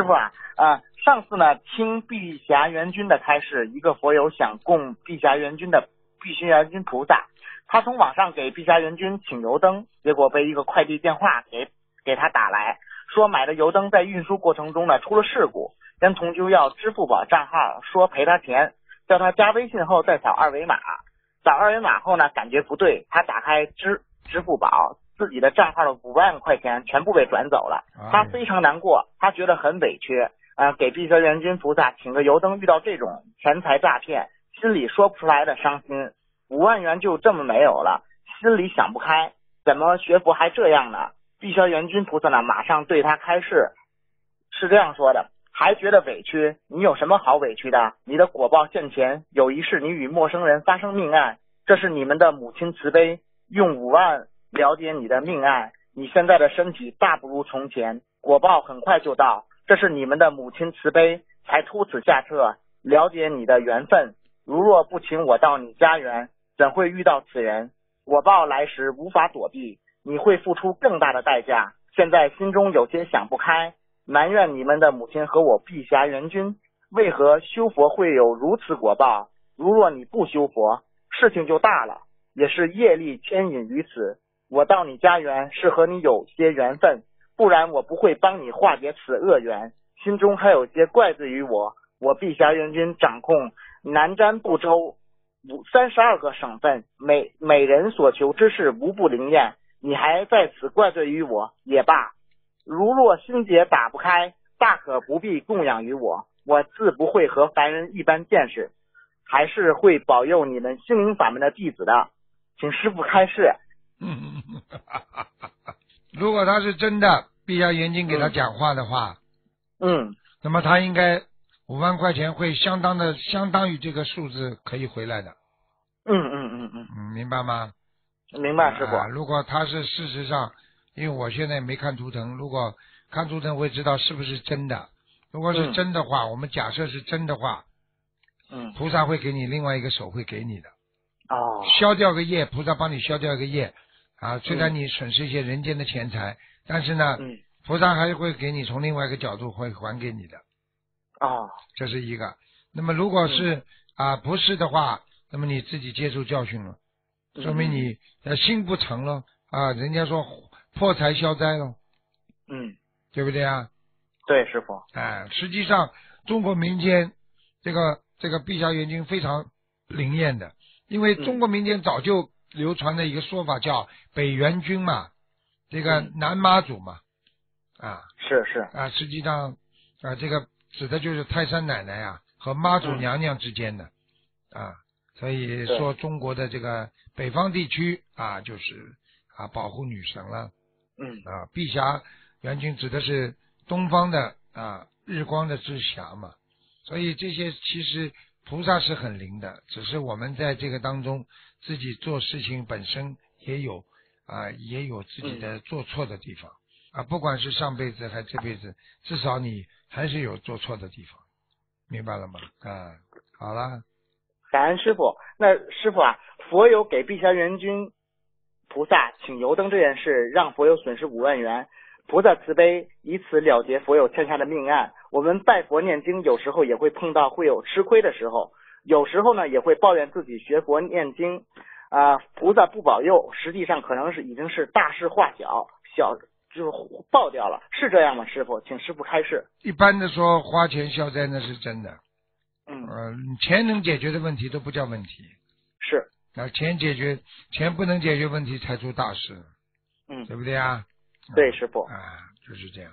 师傅啊，啊，上次呢听碧霞元君的开示，一个佛友想供碧霞元君的碧霞元君菩萨，他从网上给碧霞元君请油灯，结果被一个快递电话给给他打来，说买的油灯在运输过程中呢出了事故，跟同修要支付宝账号，说赔他钱，叫他加微信后再扫二维码，扫二维码后呢感觉不对，他打开支支付宝。自己的账号的五万块钱全部被转走了，他非常难过，他觉得很委屈，呃，给碧蛇元君菩萨请个油灯，遇到这种钱财诈骗，心里说不出来的伤心，五万元就这么没有了，心里想不开，怎么学佛还这样呢？碧蛇元君菩萨呢，马上对他开示，是这样说的，还觉得委屈，你有什么好委屈的？你的果报现前，有一世你与陌生人发生命案，这是你们的母亲慈悲，用五万。了解你的命案，你现在的身体大不如从前，果报很快就到，这是你们的母亲慈悲才出此下策，了解你的缘分。如若不请我到你家园，怎会遇到此人？果报来时无法躲避，你会付出更大的代价。现在心中有些想不开，埋怨你们的母亲和我碧霞元君，为何修佛会有如此果报？如若你不修佛，事情就大了，也是业力牵引于此。我到你家园是和你有些缘分，不然我不会帮你化解此恶缘。心中还有些怪罪于我，我碧霞元君掌控南瞻部洲五三十二个省份，每每人所求之事无不灵验。你还在此怪罪于我也罢，如若心结打不开，大可不必供养于我，我自不会和凡人一般见识，还是会保佑你们心灵法门的弟子的，请师傅开示。嗯，如果他是真的，闭下眼睛给他讲话的话，嗯，那么他应该五万块钱会相当的，相当于这个数字可以回来的。嗯嗯嗯嗯，嗯，明白吗？明白，师傅。如果他是事实上，因为我现在没看图腾，如果看图腾会知道是不是真的。如果是真的话，我们假设是真的话，嗯，菩萨会给你另外一个手会给你的。哦，消掉个业，菩萨帮你消掉一个业。啊，虽然你损失一些人间的钱财，但是呢，嗯菩萨还会给你从另外一个角度会还给你的。啊，这是一个。那么如果是啊不是的话，那么你自己接受教训了，说明你呃心不诚了啊。人家说破财消灾了，嗯，对不对啊？对，师傅。哎，实际上中国民间这个这个碧霞元君非常灵验的，因为中国民间早就。流传的一个说法叫北元君嘛，这个南妈祖嘛，啊，是是。啊，实际上啊，这个指的就是泰山奶奶啊和妈祖娘娘之间的啊，所以说中国的这个北方地区啊，就是啊保护女神了，嗯。啊，碧霞元君指的是东方的啊日光的之霞嘛，所以这些其实菩萨是很灵的，只是我们在这个当中。自己做事情本身也有啊，也有自己的做错的地方啊，不管是上辈子还是这辈子，至少你还是有做错的地方，明白了吗？啊，好了。感恩师傅。那师傅啊，佛有给碧霞元君菩萨请油灯这件事，让佛有损失五万元，菩萨慈悲，以此了结佛有欠下的命案。我们拜佛念经，有时候也会碰到会有吃亏的时候。有时候呢，也会抱怨自己学佛念经，啊，菩萨不保佑，实际上可能是已经是大事化小，小就是爆掉了，是这样吗？师傅，请师傅开示。一般的说，花钱消灾那是真的，嗯，呃，钱能解决的问题都不叫问题，是，啊，钱解决，钱不能解决问题才出大事，嗯，对不对啊？对，师傅，啊，就是这样。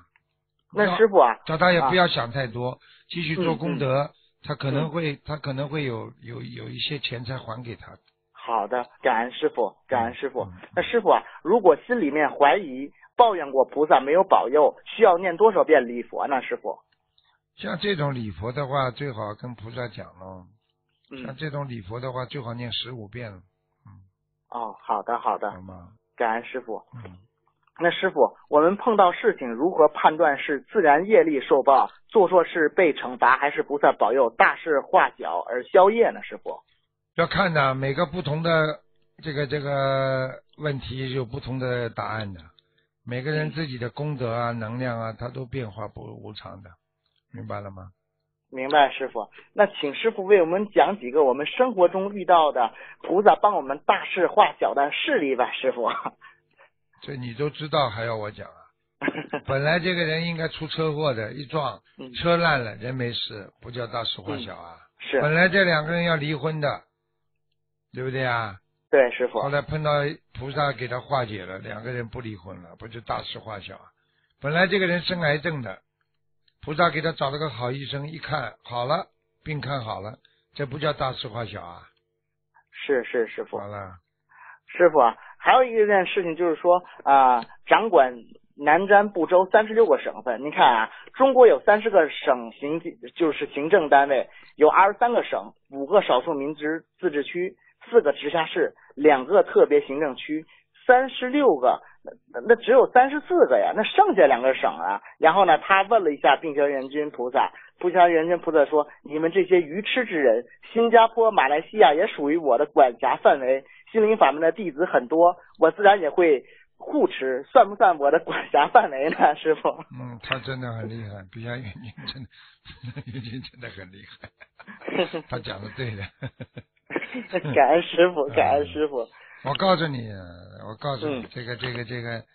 那师傅啊，叫他也不要想太多，继续做功德。他可能会，他可能会有有有一些钱财还给他。好的，感恩师傅，感恩师傅。那师傅啊，如果心里面怀疑、抱怨过菩萨没有保佑，需要念多少遍礼佛呢？师傅？像这种礼佛的话，最好跟菩萨讲喽。嗯。像这种礼佛的话，最好念十五遍了。嗯。哦，好的，好的。好吗？感恩师傅。嗯。那师傅，我们碰到事情如何判断是自然业力受报，做错事被惩罚，还是菩萨保佑大事化小而消业呢？师傅，要看的，每个不同的这个这个问题有不同的答案的，每个人自己的功德啊、能量啊，它都变化不无常的。明白了吗？明白，师傅。那请师傅为我们讲几个我们生活中遇到的菩萨帮我们大事化小的事例吧，师傅。这你都知道，还要我讲啊？本来这个人应该出车祸的，一撞嗯车烂了，人没事，不叫大事化小啊。是，本来这两个人要离婚的，对不对啊？对，师傅后。来碰到菩萨给他化解了，两个人不离婚了，不就大事化小啊？本来这个人生癌症的，菩萨给他找了个好医生，一看好了，病看好了，这不叫大事化小啊？是是，师傅好。了，师傅啊，还有一件事情就是说啊、掌管南瞻部洲三十六个省份。您看啊，中国有三十个省行就是行政单位，有二十三个省，五个少数民族自治区，四个直辖市，两个特别行政区，三十六个，那那只有三十四个呀，那剩下两个省啊。然后呢，他问了一下病消元君菩萨，不消元君菩萨说：“你们这些愚痴之人，新加坡、马来西亚也属于我的管辖范围。心灵法门的弟子很多，我自然也会护持，算不算我的管辖范围呢，师傅？嗯，他真的很厉害，比较眼睛真的，眼睛真的很厉害，他讲的对的。感恩师傅，感恩师傅。我告诉你，我告诉你，嗯。这个这个这个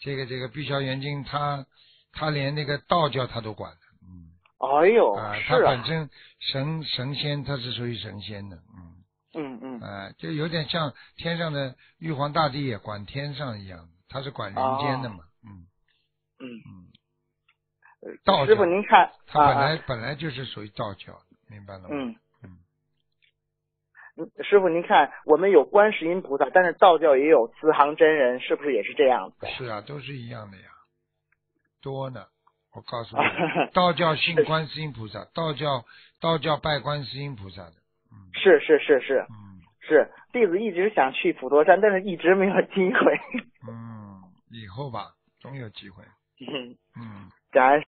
这个这个碧霄元君，他他连那个道教他都管的，嗯。哎呦，啊，是他本啊，身神神仙，他是属于神仙的，嗯。嗯嗯，啊，就有点像天上的玉皇大帝也管天上一样，他是管人间的嘛，嗯。嗯。嗯，道师傅您看他本来本来就是属于道教，明白了吗？师傅，您看，我们有观世音菩萨，但是道教也有慈航真人，是不是也是这样子？是啊，都是一样的呀，多呢。我告诉你，道教信观世音菩萨，道教道教拜观世音菩萨的，嗯是是是是嗯是，弟子一直想去普陀山，但是一直没有机会。嗯，以后吧，总有机会，嗯，嗯。感恩